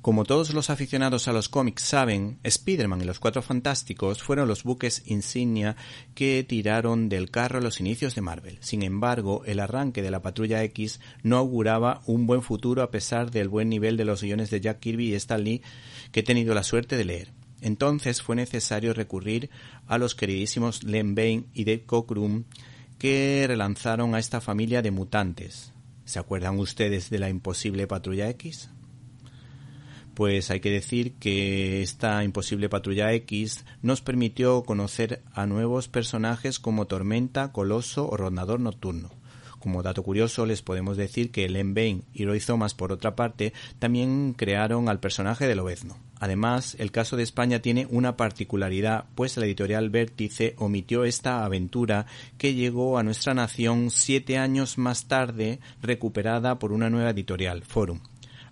Como todos los aficionados a los cómics saben, Spider-Man y los Cuatro Fantásticos fueron los buques insignia que tiraron del carro a los inicios de Marvel. Sin embargo, el arranque de la Patrulla X no auguraba un buen futuro a pesar del buen nivel de los guiones de Jack Kirby y Stan Lee que he tenido la suerte de leer. Entonces fue necesario recurrir a los queridísimos Len Bain y Dave Cockrum que relanzaron a esta familia de mutantes. ¿Se acuerdan ustedes de la imposible Patrulla X? Pues hay que decir que esta imposible patrulla X nos permitió conocer a nuevos personajes como Tormenta, Coloso o Rondador Nocturno. Como dato curioso les podemos decir que Len Bain y Roy Thomas por otra parte también crearon al personaje de Lobezno. Además, el caso de España tiene una particularidad, pues la editorial Vértice omitió esta aventura que llegó a nuestra nación siete años más tarde, recuperada por una nueva editorial, Forum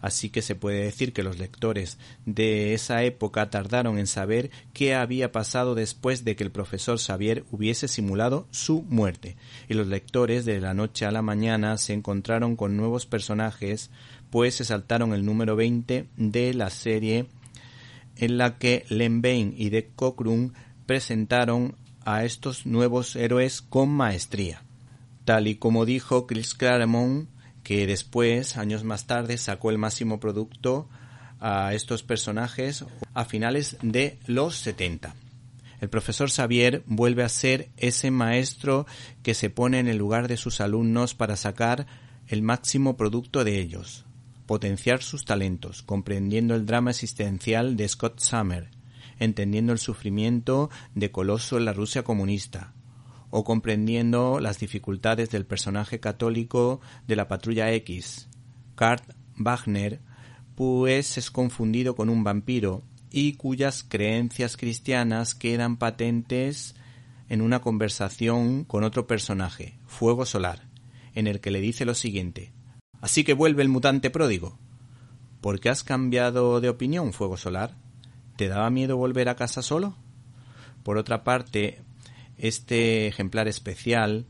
así que se puede decir que los lectores de esa época tardaron en saber qué había pasado después de que el profesor Xavier hubiese simulado su muerte, y los lectores de la noche a la mañana se encontraron con nuevos personajes, pues se saltaron el número 20 de la serie en la que Len Bain y Dick Cockrum presentaron a estos nuevos héroes con maestría. Tal y como dijo Chris Claremont, que después, años más tarde, sacó el máximo producto a estos personajes a finales de los 70. El profesor Xavier vuelve a ser ese maestro que se pone en el lugar de sus alumnos para sacar el máximo producto de ellos, potenciar sus talentos, comprendiendo el drama existencial de Scott Summer, entendiendo el sufrimiento de Coloso en la Rusia comunista, o comprendiendo las dificultades del personaje católico de la Patrulla X, Kurt Wagner, pues es confundido con un vampiro y cuyas creencias cristianas quedan patentes en una conversación con otro personaje, Fuego Solar, en el que le dice lo siguiente Así que vuelve el mutante pródigo. ¿Por qué has cambiado de opinión, Fuego Solar? ¿Te daba miedo volver a casa solo? Por otra parte, este ejemplar especial,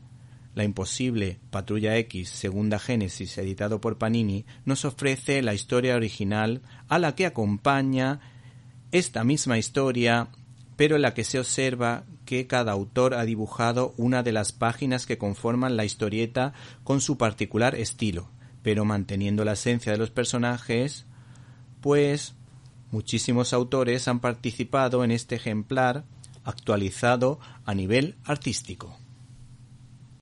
La imposible Patrulla X, segunda Génesis, editado por Panini, nos ofrece la historia original a la que acompaña esta misma historia, pero en la que se observa que cada autor ha dibujado una de las páginas que conforman la historieta con su particular estilo, pero manteniendo la esencia de los personajes, pues muchísimos autores han participado en este ejemplar actualizado a nivel artístico.